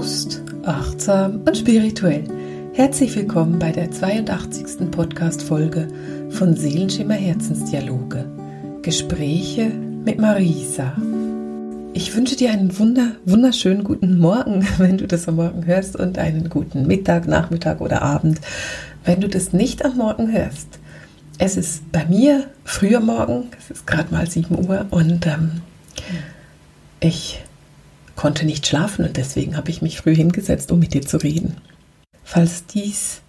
Bewusst, achtsam und spirituell. Herzlich willkommen bei der 82. Podcast-Folge von Seelenschimmer Herzensdialoge. Gespräche mit Marisa. Ich wünsche dir einen wunder, wunderschönen guten Morgen, wenn du das am Morgen hörst, und einen guten Mittag, Nachmittag oder Abend, wenn du das nicht am Morgen hörst. Es ist bei mir früher Morgen, es ist gerade mal 7 Uhr und ähm, ich konnte nicht schlafen und deswegen habe ich mich früh hingesetzt, um mit dir zu reden. Falls dies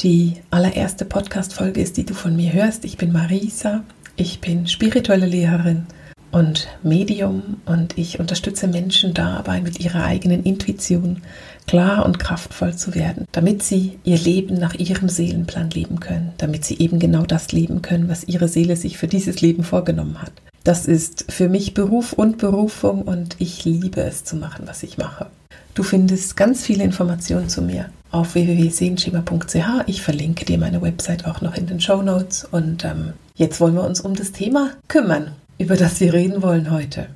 die allererste Podcast-Folge ist, die du von mir hörst, ich bin Marisa, ich bin spirituelle Lehrerin und Medium und ich unterstütze Menschen dabei, mit ihrer eigenen Intuition klar und kraftvoll zu werden, damit sie ihr Leben nach ihrem Seelenplan leben können, damit sie eben genau das leben können, was ihre Seele sich für dieses Leben vorgenommen hat. Das ist für mich Beruf und Berufung und ich liebe es zu machen, was ich mache. Du findest ganz viele Informationen zu mir auf www.sehenschema.ch. Ich verlinke dir meine Website auch noch in den Show Notes. Und ähm, jetzt wollen wir uns um das Thema kümmern, über das wir reden wollen heute.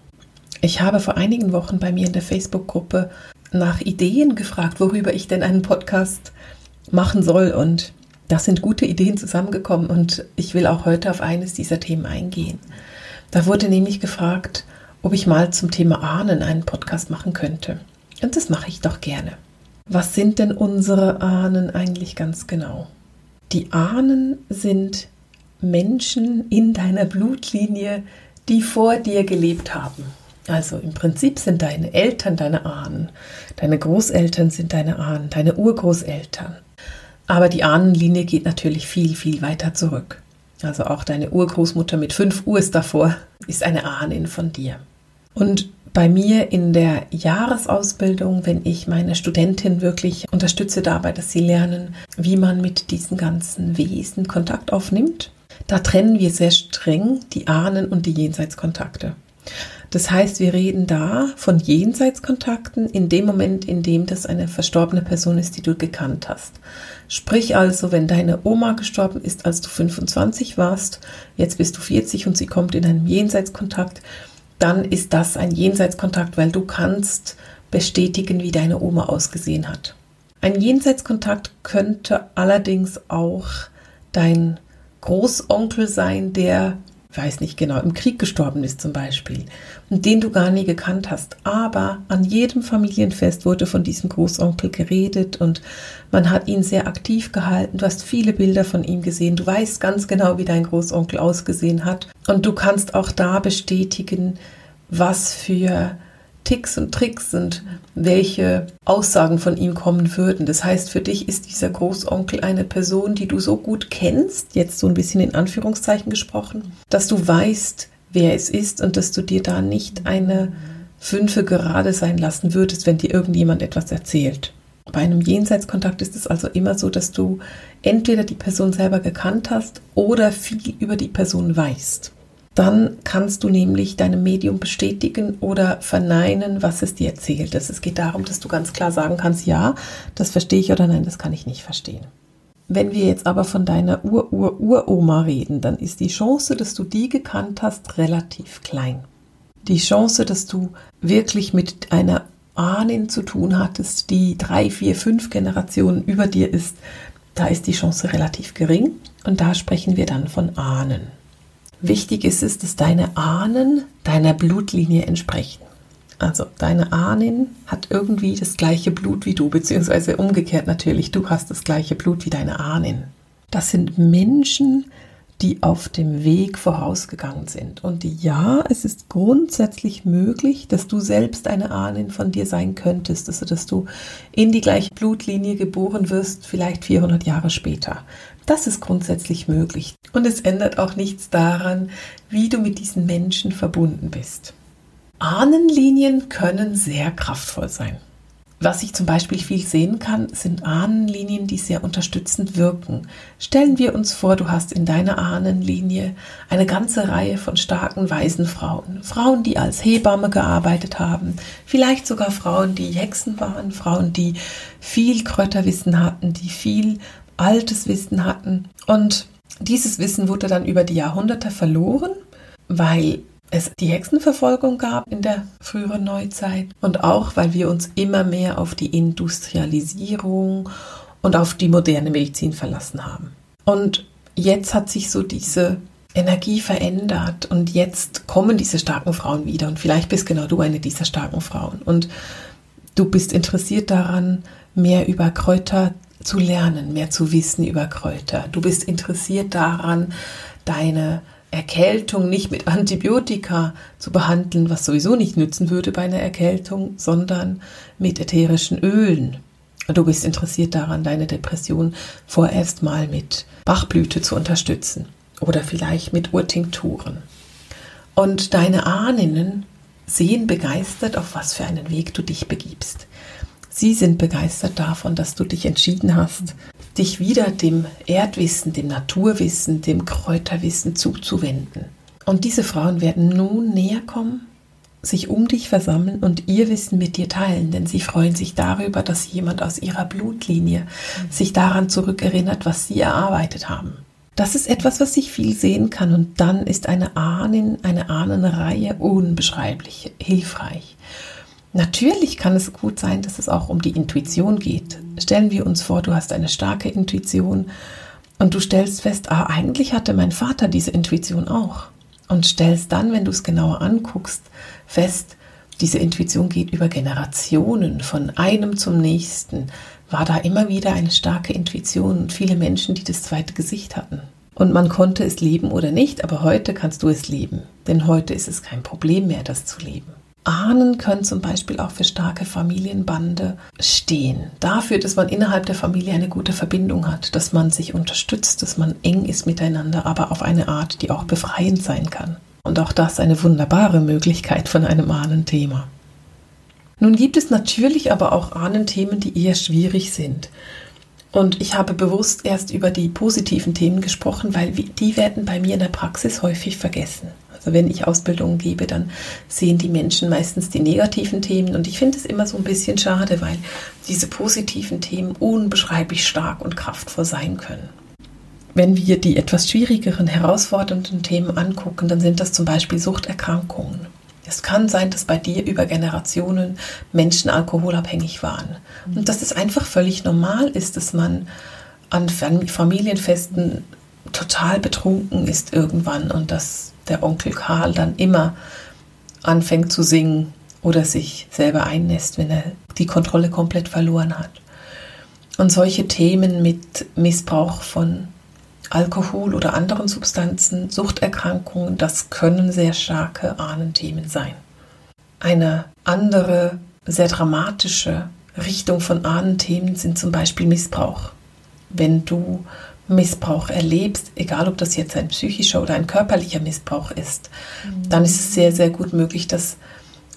Ich habe vor einigen Wochen bei mir in der Facebook-Gruppe nach Ideen gefragt, worüber ich denn einen Podcast machen soll. Und das sind gute Ideen zusammengekommen und ich will auch heute auf eines dieser Themen eingehen. Da wurde nämlich gefragt, ob ich mal zum Thema Ahnen einen Podcast machen könnte. Und das mache ich doch gerne. Was sind denn unsere Ahnen eigentlich ganz genau? Die Ahnen sind Menschen in deiner Blutlinie, die vor dir gelebt haben. Also im Prinzip sind deine Eltern deine Ahnen, deine Großeltern sind deine Ahnen, deine Urgroßeltern. Aber die Ahnenlinie geht natürlich viel, viel weiter zurück. Also auch deine Urgroßmutter mit fünf Uhr ist davor, ist eine Ahnin von dir. Und bei mir in der Jahresausbildung, wenn ich meine Studentin wirklich unterstütze dabei, dass sie lernen, wie man mit diesen ganzen Wesen Kontakt aufnimmt, da trennen wir sehr streng die Ahnen und die Jenseitskontakte. Das heißt, wir reden da von Jenseitskontakten in dem Moment, in dem das eine verstorbene Person ist, die du gekannt hast. Sprich also, wenn deine Oma gestorben ist, als du 25 warst, jetzt bist du 40 und sie kommt in einem Jenseitskontakt, dann ist das ein Jenseitskontakt, weil du kannst bestätigen, wie deine Oma ausgesehen hat. Ein Jenseitskontakt könnte allerdings auch dein Großonkel sein, der weiß nicht genau, im Krieg gestorben ist zum Beispiel und den du gar nie gekannt hast. Aber an jedem Familienfest wurde von diesem Großonkel geredet und man hat ihn sehr aktiv gehalten. Du hast viele Bilder von ihm gesehen. Du weißt ganz genau, wie dein Großonkel ausgesehen hat. Und du kannst auch da bestätigen, was für Ticks und Tricks und welche Aussagen von ihm kommen würden. Das heißt, für dich ist dieser Großonkel eine Person, die du so gut kennst, jetzt so ein bisschen in Anführungszeichen gesprochen, dass du weißt, wer es ist und dass du dir da nicht eine Fünfe gerade sein lassen würdest, wenn dir irgendjemand etwas erzählt. Bei einem Jenseitskontakt ist es also immer so, dass du entweder die Person selber gekannt hast oder viel über die Person weißt. Dann kannst du nämlich deinem Medium bestätigen oder verneinen, was es dir erzählt. Es geht darum, dass du ganz klar sagen kannst, ja, das verstehe ich oder nein, das kann ich nicht verstehen. Wenn wir jetzt aber von deiner Ur-Ur-Uroma reden, dann ist die Chance, dass du die gekannt hast, relativ klein. Die Chance, dass du wirklich mit einer Ahnin zu tun hattest, die drei, vier, fünf Generationen über dir ist, da ist die Chance relativ gering. Und da sprechen wir dann von Ahnen. Wichtig ist es, dass deine Ahnen deiner Blutlinie entsprechen. Also deine Ahnen hat irgendwie das gleiche Blut wie du, beziehungsweise umgekehrt natürlich, du hast das gleiche Blut wie deine Ahnen. Das sind Menschen, die auf dem Weg vorausgegangen sind. Und ja, es ist grundsätzlich möglich, dass du selbst eine Ahnen von dir sein könntest, also dass du in die gleiche Blutlinie geboren wirst, vielleicht 400 Jahre später. Das ist grundsätzlich möglich. Und es ändert auch nichts daran, wie du mit diesen Menschen verbunden bist. Ahnenlinien können sehr kraftvoll sein. Was ich zum Beispiel viel sehen kann, sind Ahnenlinien, die sehr unterstützend wirken. Stellen wir uns vor, du hast in deiner Ahnenlinie eine ganze Reihe von starken weisen Frauen. Frauen, die als Hebamme gearbeitet haben, vielleicht sogar Frauen, die Hexen waren, Frauen, die viel Kräuterwissen hatten, die viel altes Wissen hatten. Und dieses Wissen wurde dann über die Jahrhunderte verloren, weil es die Hexenverfolgung gab in der früheren Neuzeit und auch, weil wir uns immer mehr auf die Industrialisierung und auf die moderne Medizin verlassen haben. Und jetzt hat sich so diese Energie verändert und jetzt kommen diese starken Frauen wieder und vielleicht bist genau du eine dieser starken Frauen und du bist interessiert daran, mehr über Kräuter zu lernen, mehr zu wissen über Kräuter. Du bist interessiert daran, deine Erkältung nicht mit Antibiotika zu behandeln, was sowieso nicht nützen würde bei einer Erkältung, sondern mit ätherischen Ölen. Du bist interessiert daran, deine Depression vorerst mal mit Bachblüte zu unterstützen oder vielleicht mit Urtinkturen. Und deine Ahnen sehen begeistert, auf was für einen Weg du dich begibst. Sie sind begeistert davon, dass du dich entschieden hast, dich wieder dem Erdwissen, dem Naturwissen, dem Kräuterwissen zuzuwenden. Und diese Frauen werden nun näher kommen, sich um dich versammeln und ihr Wissen mit dir teilen, denn sie freuen sich darüber, dass jemand aus ihrer Blutlinie sich daran zurückerinnert, was sie erarbeitet haben. Das ist etwas, was sich viel sehen kann und dann ist eine Ahnen, eine Ahnenreihe unbeschreiblich hilfreich. Natürlich kann es gut sein, dass es auch um die Intuition geht. Stellen wir uns vor, du hast eine starke Intuition und du stellst fest, ah, eigentlich hatte mein Vater diese Intuition auch. Und stellst dann, wenn du es genauer anguckst, fest, diese Intuition geht über Generationen, von einem zum nächsten, war da immer wieder eine starke Intuition und viele Menschen, die das zweite Gesicht hatten. Und man konnte es leben oder nicht, aber heute kannst du es leben, denn heute ist es kein Problem mehr, das zu leben. Ahnen können zum Beispiel auch für starke Familienbande stehen. Dafür, dass man innerhalb der Familie eine gute Verbindung hat, dass man sich unterstützt, dass man eng ist miteinander, aber auf eine Art, die auch befreiend sein kann. Und auch das eine wunderbare Möglichkeit von einem Ahnenthema. Nun gibt es natürlich aber auch Ahnenthemen, die eher schwierig sind. Und ich habe bewusst erst über die positiven Themen gesprochen, weil die werden bei mir in der Praxis häufig vergessen. Also wenn ich Ausbildungen gebe, dann sehen die Menschen meistens die negativen Themen und ich finde es immer so ein bisschen schade, weil diese positiven Themen unbeschreiblich stark und kraftvoll sein können. Wenn wir die etwas schwierigeren, herausfordernden Themen angucken, dann sind das zum Beispiel Suchterkrankungen. Es kann sein, dass bei dir über Generationen Menschen alkoholabhängig waren. Und dass es einfach völlig normal ist, dass man an Familienfesten total betrunken ist irgendwann und dass der Onkel Karl dann immer anfängt zu singen oder sich selber einnässt, wenn er die Kontrolle komplett verloren hat. Und solche Themen mit Missbrauch von Alkohol oder anderen Substanzen, Suchterkrankungen, das können sehr starke Ahnenthemen sein. Eine andere, sehr dramatische Richtung von Ahnenthemen sind zum Beispiel Missbrauch. Wenn du Missbrauch erlebst, egal ob das jetzt ein psychischer oder ein körperlicher Missbrauch ist, dann ist es sehr, sehr gut möglich, dass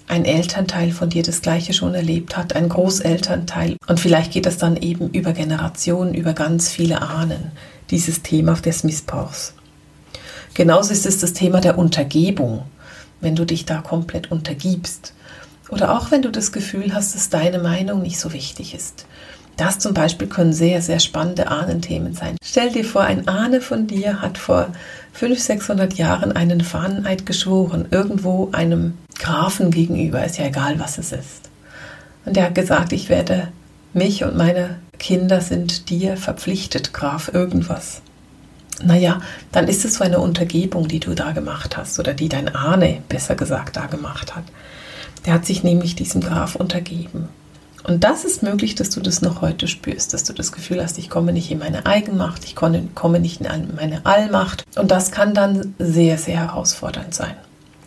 ein Elternteil von dir das Gleiche schon erlebt hat, ein Großelternteil. Und vielleicht geht das dann eben über Generationen, über ganz viele Ahnen dieses Thema des Missbrauchs. Genauso ist es das Thema der Untergebung, wenn du dich da komplett untergibst. Oder auch wenn du das Gefühl hast, dass deine Meinung nicht so wichtig ist. Das zum Beispiel können sehr, sehr spannende Ahnenthemen sein. Stell dir vor, ein Ahne von dir hat vor 500, 600 Jahren einen Fahneneid geschworen, irgendwo einem Grafen gegenüber, ist ja egal, was es ist. Und er hat gesagt, ich werde mich und meine Kinder sind dir verpflichtet, Graf irgendwas. Naja, dann ist es so eine Untergebung, die du da gemacht hast oder die dein Ahne, besser gesagt, da gemacht hat. Der hat sich nämlich diesem Graf untergeben. Und das ist möglich, dass du das noch heute spürst, dass du das Gefühl hast, ich komme nicht in meine Eigenmacht, ich komme nicht in meine Allmacht. Und das kann dann sehr, sehr herausfordernd sein.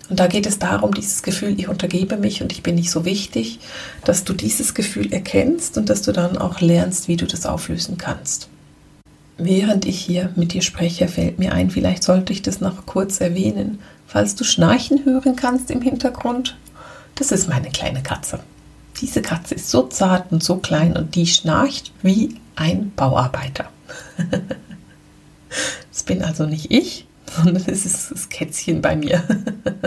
Und da geht es darum, dieses Gefühl, ich untergebe mich und ich bin nicht so wichtig, dass du dieses Gefühl erkennst und dass du dann auch lernst, wie du das auflösen kannst. Während ich hier mit dir spreche, fällt mir ein, vielleicht sollte ich das noch kurz erwähnen, falls du Schnarchen hören kannst im Hintergrund. Das ist meine kleine Katze. Diese Katze ist so zart und so klein und die schnarcht wie ein Bauarbeiter. Das bin also nicht ich, sondern es ist das Kätzchen bei mir.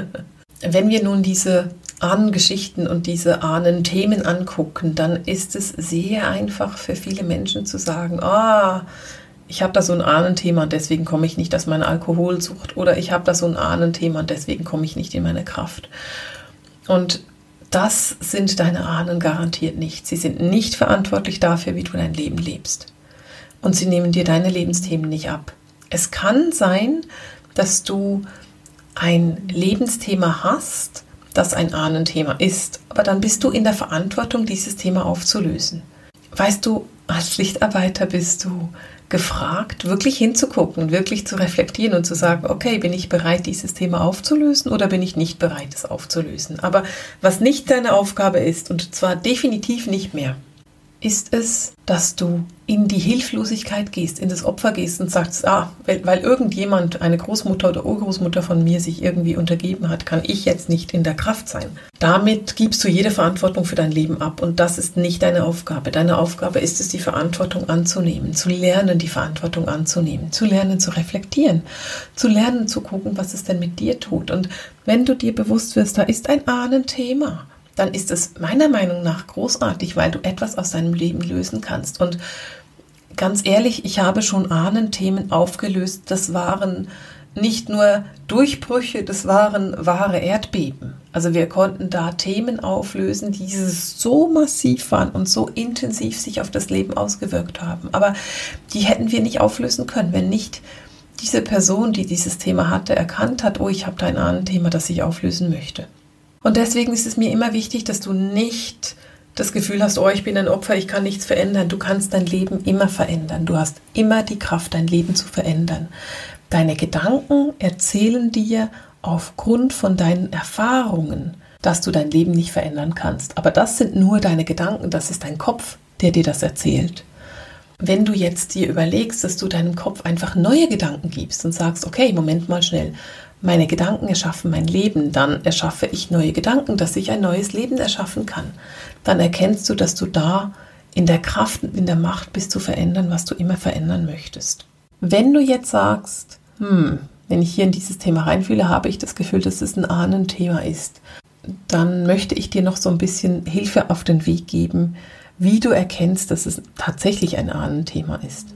Wenn wir nun diese Ahnengeschichten und diese Ahnenthemen angucken, dann ist es sehr einfach für viele Menschen zu sagen, ah, ich habe da so ein Ahnenthema und deswegen komme ich nicht aus meiner Alkoholsucht oder ich habe da so ein Ahnenthema und deswegen komme ich nicht in meine Kraft. Und das sind deine Ahnen garantiert nicht. Sie sind nicht verantwortlich dafür, wie du dein Leben lebst. Und sie nehmen dir deine Lebensthemen nicht ab. Es kann sein, dass du ein Lebensthema hast, das ein Ahnenthema ist, aber dann bist du in der Verantwortung, dieses Thema aufzulösen. Weißt du, als Lichtarbeiter bist du gefragt, wirklich hinzugucken, wirklich zu reflektieren und zu sagen, okay, bin ich bereit, dieses Thema aufzulösen oder bin ich nicht bereit, es aufzulösen? Aber was nicht deine Aufgabe ist, und zwar definitiv nicht mehr, ist es, dass du in die Hilflosigkeit gehst, in das Opfer gehst und sagst, ah, weil, weil, irgendjemand, eine Großmutter oder Urgroßmutter von mir sich irgendwie untergeben hat, kann ich jetzt nicht in der Kraft sein. Damit gibst du jede Verantwortung für dein Leben ab und das ist nicht deine Aufgabe. Deine Aufgabe ist es, die Verantwortung anzunehmen, zu lernen, die Verantwortung anzunehmen, zu lernen, zu reflektieren, zu lernen, zu gucken, was es denn mit dir tut. Und wenn du dir bewusst wirst, da ist ein Ahnenthema, dann ist es meiner Meinung nach großartig, weil du etwas aus deinem Leben lösen kannst. Und ganz ehrlich, ich habe schon Ahnenthemen aufgelöst. Das waren nicht nur Durchbrüche, das waren wahre Erdbeben. Also wir konnten da Themen auflösen, die so massiv waren und so intensiv sich auf das Leben ausgewirkt haben. Aber die hätten wir nicht auflösen können, wenn nicht diese Person, die dieses Thema hatte, erkannt hat, oh, ich habe da ein Ahnenthema, das ich auflösen möchte. Und deswegen ist es mir immer wichtig, dass du nicht das Gefühl hast, oh, ich bin ein Opfer, ich kann nichts verändern. Du kannst dein Leben immer verändern. Du hast immer die Kraft, dein Leben zu verändern. Deine Gedanken erzählen dir aufgrund von deinen Erfahrungen, dass du dein Leben nicht verändern kannst. Aber das sind nur deine Gedanken, das ist dein Kopf, der dir das erzählt. Wenn du jetzt dir überlegst, dass du deinem Kopf einfach neue Gedanken gibst und sagst, okay, Moment mal schnell, meine Gedanken erschaffen mein Leben, dann erschaffe ich neue Gedanken, dass ich ein neues Leben erschaffen kann. Dann erkennst du, dass du da in der Kraft und in der Macht bist zu verändern, was du immer verändern möchtest. Wenn du jetzt sagst, hm, wenn ich hier in dieses Thema reinfühle, habe ich das Gefühl, dass es ein Ahnenthema ist, dann möchte ich dir noch so ein bisschen Hilfe auf den Weg geben, wie du erkennst, dass es tatsächlich ein Ahnenthema ist.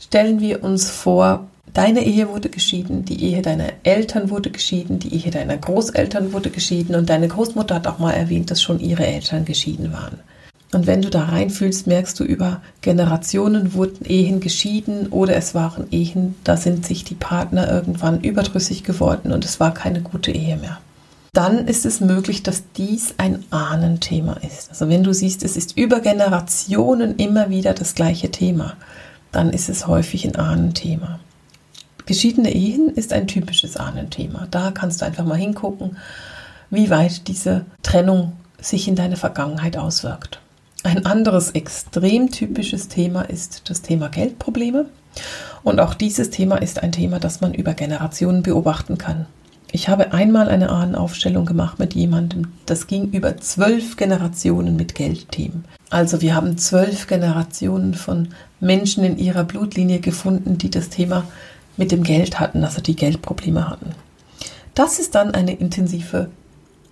Stellen wir uns vor, Deine Ehe wurde geschieden, die Ehe deiner Eltern wurde geschieden, die Ehe deiner Großeltern wurde geschieden und deine Großmutter hat auch mal erwähnt, dass schon ihre Eltern geschieden waren. Und wenn du da reinfühlst, merkst du, über Generationen wurden Ehen geschieden oder es waren Ehen, da sind sich die Partner irgendwann überdrüssig geworden und es war keine gute Ehe mehr. Dann ist es möglich, dass dies ein Ahnenthema ist. Also wenn du siehst, es ist über Generationen immer wieder das gleiche Thema, dann ist es häufig ein Ahnenthema. Geschiedene Ehen ist ein typisches Ahnenthema. Da kannst du einfach mal hingucken, wie weit diese Trennung sich in deine Vergangenheit auswirkt. Ein anderes extrem typisches Thema ist das Thema Geldprobleme. Und auch dieses Thema ist ein Thema, das man über Generationen beobachten kann. Ich habe einmal eine Ahnenaufstellung gemacht mit jemandem, das ging über zwölf Generationen mit Geldthemen. Also wir haben zwölf Generationen von Menschen in ihrer Blutlinie gefunden, die das Thema mit dem Geld hatten, also die Geldprobleme hatten. Das ist dann eine intensive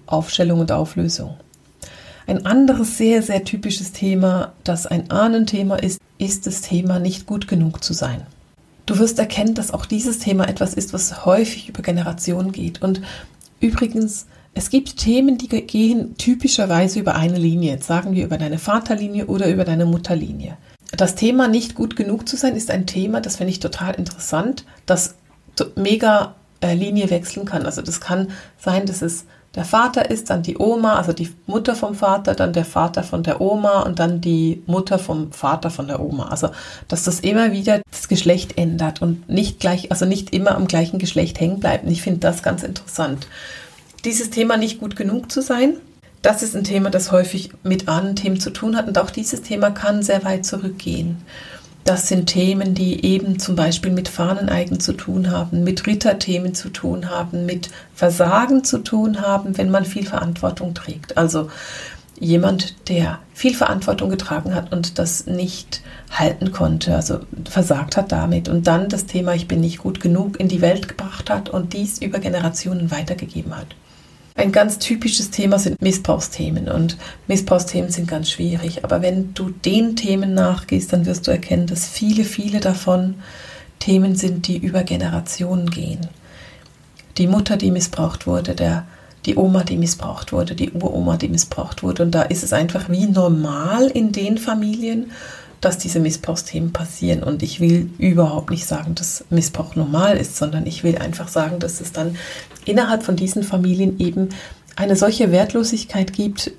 Aufstellung und Auflösung. Ein anderes sehr, sehr typisches Thema, das ein Ahnenthema ist, ist das Thema nicht gut genug zu sein. Du wirst erkennen, dass auch dieses Thema etwas ist, was häufig über Generationen geht. Und übrigens, es gibt Themen, die gehen typischerweise über eine Linie. Jetzt sagen wir über deine Vaterlinie oder über deine Mutterlinie das Thema nicht gut genug zu sein ist ein Thema, das finde ich total interessant, das mega äh, Linie wechseln kann. Also das kann sein, dass es der Vater ist, dann die Oma, also die Mutter vom Vater, dann der Vater von der Oma und dann die Mutter vom Vater von der Oma. Also, dass das immer wieder das Geschlecht ändert und nicht gleich, also nicht immer am gleichen Geschlecht hängen bleibt. Und ich finde das ganz interessant. Dieses Thema nicht gut genug zu sein, das ist ein Thema, das häufig mit anderen Themen zu tun hat und auch dieses Thema kann sehr weit zurückgehen. Das sind Themen, die eben zum Beispiel mit Fahneneigen zu tun haben, mit Ritterthemen zu tun haben, mit Versagen zu tun haben, wenn man viel Verantwortung trägt. Also jemand, der viel Verantwortung getragen hat und das nicht halten konnte, also versagt hat damit und dann das Thema Ich bin nicht gut genug in die Welt gebracht hat und dies über Generationen weitergegeben hat. Ein ganz typisches Thema sind Missbrauchsthemen und Missbrauchsthemen sind ganz schwierig. Aber wenn du den Themen nachgehst, dann wirst du erkennen, dass viele, viele davon Themen sind, die über Generationen gehen. Die Mutter, die missbraucht wurde, der, die Oma, die missbraucht wurde, die Uroma, die missbraucht wurde. Und da ist es einfach wie normal in den Familien, dass diese Missbrauchsthemen passieren. Und ich will überhaupt nicht sagen, dass Missbrauch normal ist, sondern ich will einfach sagen, dass es dann innerhalb von diesen Familien eben eine solche Wertlosigkeit gibt,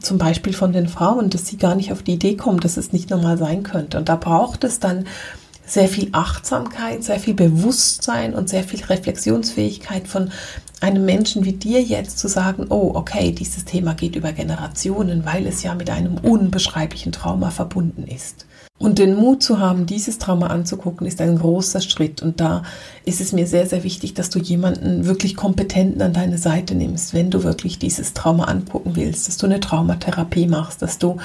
zum Beispiel von den Frauen, dass sie gar nicht auf die Idee kommen, dass es nicht normal sein könnte. Und da braucht es dann sehr viel Achtsamkeit, sehr viel Bewusstsein und sehr viel Reflexionsfähigkeit von einem Menschen wie dir jetzt zu sagen, oh, okay, dieses Thema geht über Generationen, weil es ja mit einem unbeschreiblichen Trauma verbunden ist. Und den Mut zu haben, dieses Trauma anzugucken, ist ein großer Schritt. Und da ist es mir sehr, sehr wichtig, dass du jemanden wirklich kompetenten an deine Seite nimmst, wenn du wirklich dieses Trauma angucken willst, dass du eine Traumatherapie machst, dass du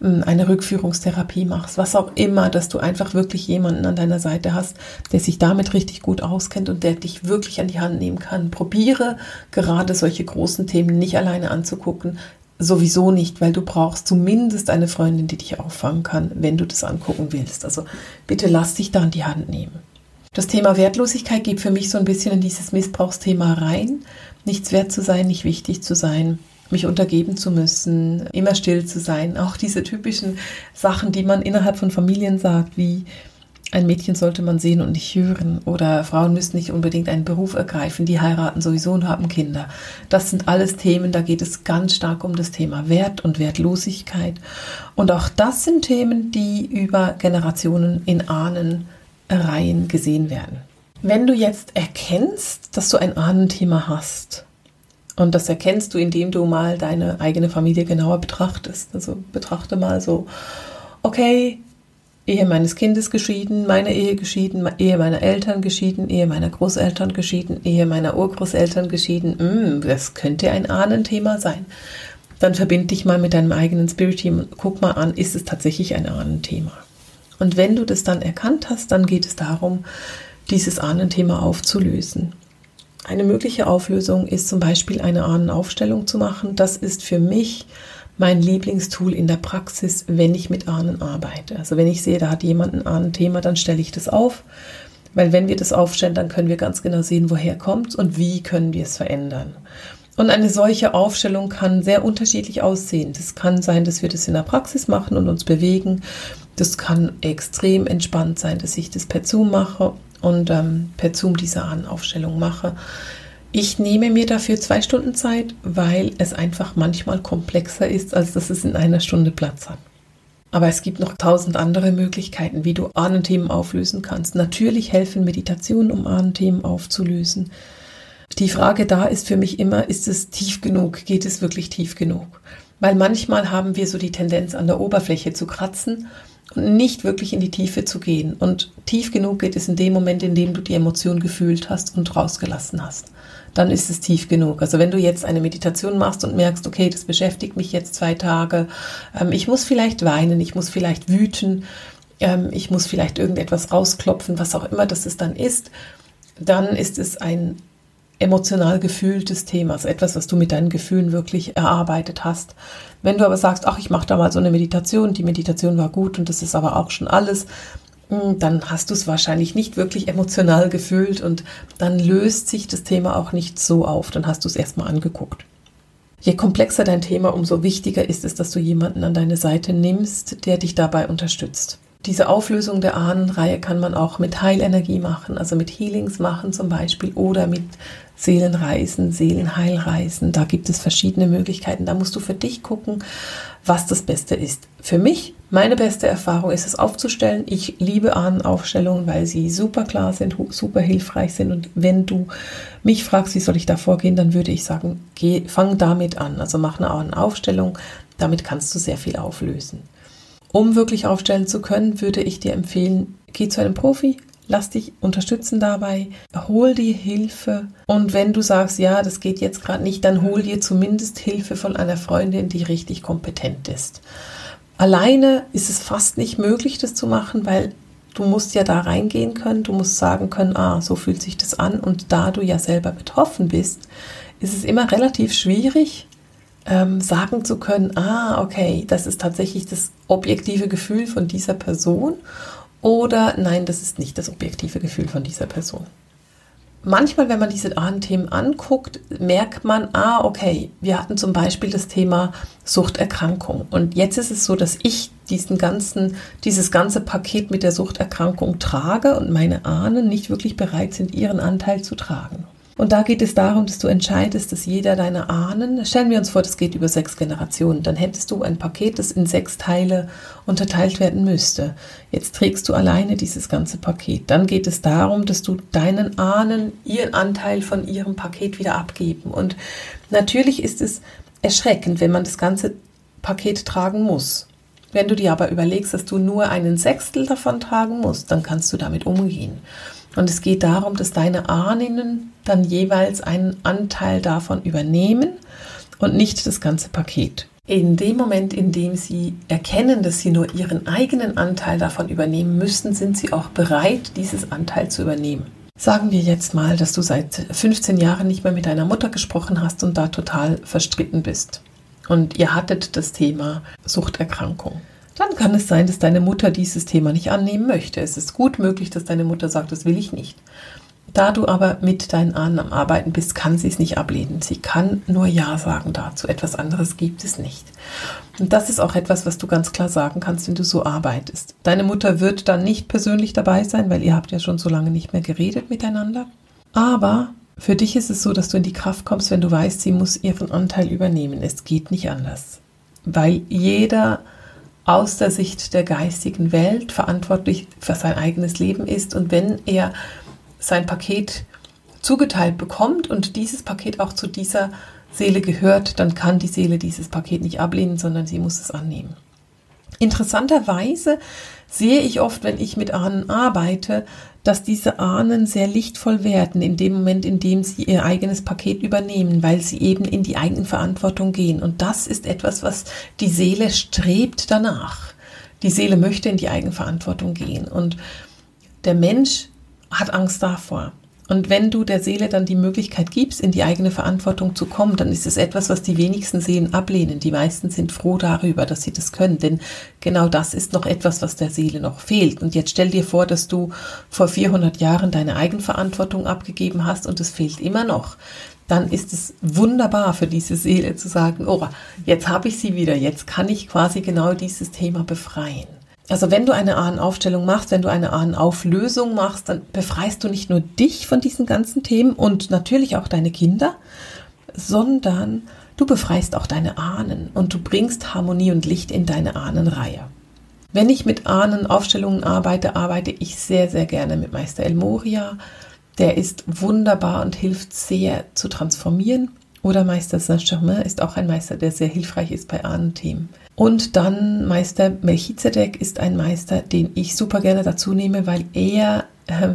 hm, eine Rückführungstherapie machst, was auch immer, dass du einfach wirklich jemanden an deiner Seite hast, der sich damit richtig gut auskennt und der dich wirklich an die Hand nehmen kann. Probiere gerade solche großen Themen nicht alleine anzugucken sowieso nicht, weil du brauchst zumindest eine Freundin, die dich auffangen kann, wenn du das angucken willst. Also bitte lass dich da an die Hand nehmen. Das Thema Wertlosigkeit geht für mich so ein bisschen in dieses Missbrauchsthema rein. Nichts wert zu sein, nicht wichtig zu sein, mich untergeben zu müssen, immer still zu sein. Auch diese typischen Sachen, die man innerhalb von Familien sagt, wie ein Mädchen sollte man sehen und nicht hören oder Frauen müssen nicht unbedingt einen Beruf ergreifen, die heiraten sowieso und haben Kinder. Das sind alles Themen, da geht es ganz stark um das Thema Wert und Wertlosigkeit. Und auch das sind Themen, die über Generationen in Ahnenreihen gesehen werden. Wenn du jetzt erkennst, dass du ein Ahnenthema hast, und das erkennst du, indem du mal deine eigene Familie genauer betrachtest. Also betrachte mal so, okay, Ehe meines Kindes geschieden, meine Ehe geschieden, Ehe meiner Eltern geschieden, Ehe meiner Großeltern geschieden, Ehe meiner Urgroßeltern geschieden. Mm, das könnte ein Ahnenthema sein. Dann verbind dich mal mit deinem eigenen Spirit-Team und guck mal an, ist es tatsächlich ein Ahnenthema? Und wenn du das dann erkannt hast, dann geht es darum, dieses Ahnenthema aufzulösen. Eine mögliche Auflösung ist zum Beispiel eine Ahnenaufstellung zu machen. Das ist für mich mein Lieblingstool in der Praxis, wenn ich mit Ahnen arbeite. Also wenn ich sehe, da hat jemand ein Ahnenthema, dann stelle ich das auf, weil wenn wir das aufstellen, dann können wir ganz genau sehen, woher kommt und wie können wir es verändern. Und eine solche Aufstellung kann sehr unterschiedlich aussehen. Das kann sein, dass wir das in der Praxis machen und uns bewegen. Das kann extrem entspannt sein, dass ich das per Zoom mache und ähm, per Zoom diese Ahnenaufstellung mache. Ich nehme mir dafür zwei Stunden Zeit, weil es einfach manchmal komplexer ist, als dass es in einer Stunde Platz hat. Aber es gibt noch tausend andere Möglichkeiten, wie du Ahnenthemen auflösen kannst. Natürlich helfen Meditationen, um Ahnenthemen aufzulösen. Die Frage da ist für mich immer, ist es tief genug? Geht es wirklich tief genug? Weil manchmal haben wir so die Tendenz, an der Oberfläche zu kratzen und nicht wirklich in die Tiefe zu gehen. Und tief genug geht es in dem Moment, in dem du die Emotion gefühlt hast und rausgelassen hast dann ist es tief genug. Also wenn du jetzt eine Meditation machst und merkst, okay, das beschäftigt mich jetzt zwei Tage, ähm, ich muss vielleicht weinen, ich muss vielleicht wüten, ähm, ich muss vielleicht irgendetwas rausklopfen, was auch immer das es dann ist, dann ist es ein emotional gefühltes Thema, also etwas, was du mit deinen Gefühlen wirklich erarbeitet hast. Wenn du aber sagst, ach, ich mache da mal so eine Meditation, die Meditation war gut und das ist aber auch schon alles, dann hast du es wahrscheinlich nicht wirklich emotional gefühlt und dann löst sich das Thema auch nicht so auf. Dann hast du es erstmal angeguckt. Je komplexer dein Thema, umso wichtiger ist es, dass du jemanden an deine Seite nimmst, der dich dabei unterstützt. Diese Auflösung der Ahnenreihe kann man auch mit Heilenergie machen, also mit Healings machen zum Beispiel oder mit Seelenreisen, Seelenheilreisen. Da gibt es verschiedene Möglichkeiten. Da musst du für dich gucken, was das Beste ist. Für mich, meine beste Erfahrung ist es aufzustellen. Ich liebe Ahnenaufstellungen, weil sie super klar sind, super hilfreich sind. Und wenn du mich fragst, wie soll ich da vorgehen, dann würde ich sagen, geh, fang damit an. Also mach eine Ahnenaufstellung. Damit kannst du sehr viel auflösen. Um wirklich aufstellen zu können, würde ich dir empfehlen, geh zu einem Profi, lass dich unterstützen dabei, hol dir Hilfe. Und wenn du sagst, ja, das geht jetzt gerade nicht, dann hol dir zumindest Hilfe von einer Freundin, die richtig kompetent ist. Alleine ist es fast nicht möglich, das zu machen, weil du musst ja da reingehen können, du musst sagen können, ah, so fühlt sich das an. Und da du ja selber betroffen bist, ist es immer relativ schwierig, ähm, sagen zu können, ah, okay, das ist tatsächlich das objektive Gefühl von dieser Person oder nein, das ist nicht das objektive Gefühl von dieser Person. Manchmal, wenn man diese Ahnenthemen anguckt, merkt man, ah, okay, wir hatten zum Beispiel das Thema Suchterkrankung. Und jetzt ist es so, dass ich diesen ganzen, dieses ganze Paket mit der Suchterkrankung trage und meine Ahnen nicht wirklich bereit sind, ihren Anteil zu tragen. Und da geht es darum, dass du entscheidest, dass jeder deiner Ahnen, stellen wir uns vor, das geht über sechs Generationen, dann hättest du ein Paket, das in sechs Teile unterteilt werden müsste. Jetzt trägst du alleine dieses ganze Paket. Dann geht es darum, dass du deinen Ahnen ihren Anteil von ihrem Paket wieder abgeben. Und natürlich ist es erschreckend, wenn man das ganze Paket tragen muss. Wenn du dir aber überlegst, dass du nur einen Sechstel davon tragen musst, dann kannst du damit umgehen. Und es geht darum, dass deine Ahnen dann jeweils einen Anteil davon übernehmen und nicht das ganze Paket. In dem Moment, in dem sie erkennen, dass sie nur ihren eigenen Anteil davon übernehmen müssen, sind sie auch bereit, dieses Anteil zu übernehmen. Sagen wir jetzt mal, dass du seit 15 Jahren nicht mehr mit deiner Mutter gesprochen hast und da total verstritten bist. Und ihr hattet das Thema Suchterkrankung dann kann es sein, dass deine Mutter dieses Thema nicht annehmen möchte. Es ist gut möglich, dass deine Mutter sagt, das will ich nicht. Da du aber mit deinen Ahnen am Arbeiten bist, kann sie es nicht ablehnen. Sie kann nur Ja sagen dazu. Etwas anderes gibt es nicht. Und das ist auch etwas, was du ganz klar sagen kannst, wenn du so arbeitest. Deine Mutter wird dann nicht persönlich dabei sein, weil ihr habt ja schon so lange nicht mehr geredet miteinander. Aber für dich ist es so, dass du in die Kraft kommst, wenn du weißt, sie muss ihren Anteil übernehmen. Es geht nicht anders. Weil jeder aus der Sicht der geistigen Welt verantwortlich für sein eigenes Leben ist. Und wenn er sein Paket zugeteilt bekommt und dieses Paket auch zu dieser Seele gehört, dann kann die Seele dieses Paket nicht ablehnen, sondern sie muss es annehmen. Interessanterweise sehe ich oft, wenn ich mit Ahnen arbeite, dass diese Ahnen sehr lichtvoll werden in dem Moment, in dem sie ihr eigenes Paket übernehmen, weil sie eben in die Eigenverantwortung gehen. Und das ist etwas, was die Seele strebt danach. Die Seele möchte in die Eigenverantwortung gehen. Und der Mensch hat Angst davor. Und wenn du der Seele dann die Möglichkeit gibst, in die eigene Verantwortung zu kommen, dann ist es etwas, was die wenigsten Seelen ablehnen. Die meisten sind froh darüber, dass sie das können, denn genau das ist noch etwas, was der Seele noch fehlt. Und jetzt stell dir vor, dass du vor 400 Jahren deine Eigenverantwortung abgegeben hast und es fehlt immer noch. Dann ist es wunderbar für diese Seele zu sagen, oh, jetzt habe ich sie wieder, jetzt kann ich quasi genau dieses Thema befreien. Also wenn du eine Ahnenaufstellung machst, wenn du eine Ahnenauflösung machst, dann befreist du nicht nur dich von diesen ganzen Themen und natürlich auch deine Kinder, sondern du befreist auch deine Ahnen und du bringst Harmonie und Licht in deine Ahnenreihe. Wenn ich mit Ahnenaufstellungen arbeite, arbeite ich sehr, sehr gerne mit Meister El Moria. Der ist wunderbar und hilft sehr zu transformieren. Oder Meister Saint-Germain ist auch ein Meister, der sehr hilfreich ist bei Ahnenthemen. Und dann Meister Melchizedek ist ein Meister, den ich super gerne dazu nehme, weil er äh,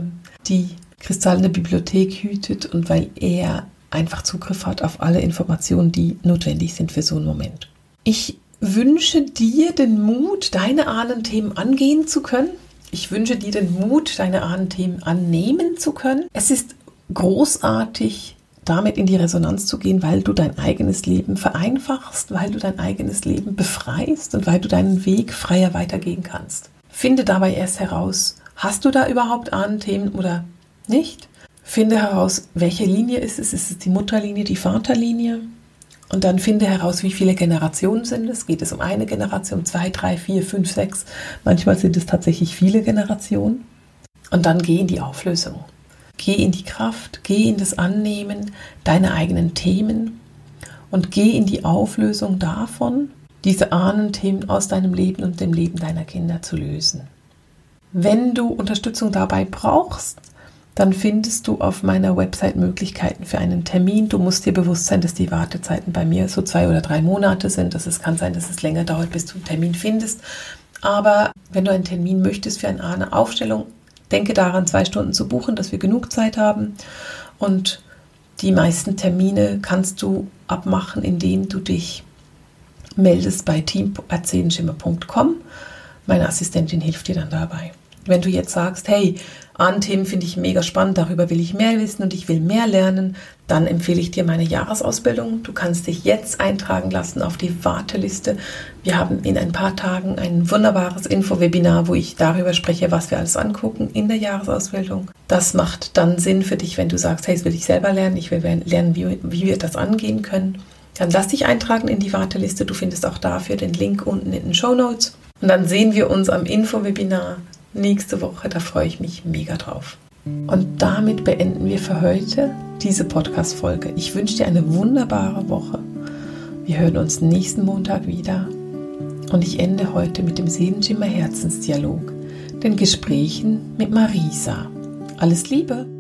die kristallene Bibliothek hütet und weil er einfach Zugriff hat auf alle Informationen, die notwendig sind für so einen Moment. Ich wünsche dir den Mut, deine Ahnenthemen angehen zu können. Ich wünsche dir den Mut, deine Ahnenthemen annehmen zu können. Es ist großartig, damit in die Resonanz zu gehen, weil du dein eigenes Leben vereinfachst, weil du dein eigenes Leben befreist und weil du deinen Weg freier weitergehen kannst. Finde dabei erst heraus, hast du da überhaupt Ahnenthemen oder nicht? Finde heraus, welche Linie ist es? Ist es die Mutterlinie, die Vaterlinie? Und dann finde heraus, wie viele Generationen sind es. Geht es um eine Generation, zwei, drei, vier, fünf, sechs? Manchmal sind es tatsächlich viele Generationen. Und dann geh in die Auflösung. Geh in die Kraft, geh in das Annehmen deiner eigenen Themen und geh in die Auflösung davon, diese Ahnenthemen aus deinem Leben und dem Leben deiner Kinder zu lösen. Wenn du Unterstützung dabei brauchst, dann findest du auf meiner Website Möglichkeiten für einen Termin. Du musst dir bewusst sein, dass die Wartezeiten bei mir so zwei oder drei Monate sind. Das es kann sein, dass es länger dauert, bis du einen Termin findest. Aber wenn du einen Termin möchtest für eine Aufstellung, denke daran, zwei Stunden zu buchen, dass wir genug Zeit haben. Und die meisten Termine kannst du abmachen, indem du dich meldest bei team.seelenschimmer.com. Meine Assistentin hilft dir dann dabei. Wenn du jetzt sagst, hey, An-Themen finde ich mega spannend, darüber will ich mehr wissen und ich will mehr lernen, dann empfehle ich dir meine Jahresausbildung. Du kannst dich jetzt eintragen lassen auf die Warteliste. Wir haben in ein paar Tagen ein wunderbares Info-Webinar, wo ich darüber spreche, was wir alles angucken in der Jahresausbildung. Das macht dann Sinn für dich, wenn du sagst, hey, das will ich selber lernen, ich will lernen, wie, wie wir das angehen können. Dann lass dich eintragen in die Warteliste. Du findest auch dafür den Link unten in den Show Notes. Und dann sehen wir uns am Info-Webinar nächste Woche. Da freue ich mich mega drauf. Und damit beenden wir für heute diese Podcast-Folge. Ich wünsche dir eine wunderbare Woche. Wir hören uns nächsten Montag wieder. Und ich ende heute mit dem Seelenschimmer Herzensdialog, den Gesprächen mit Marisa. Alles Liebe!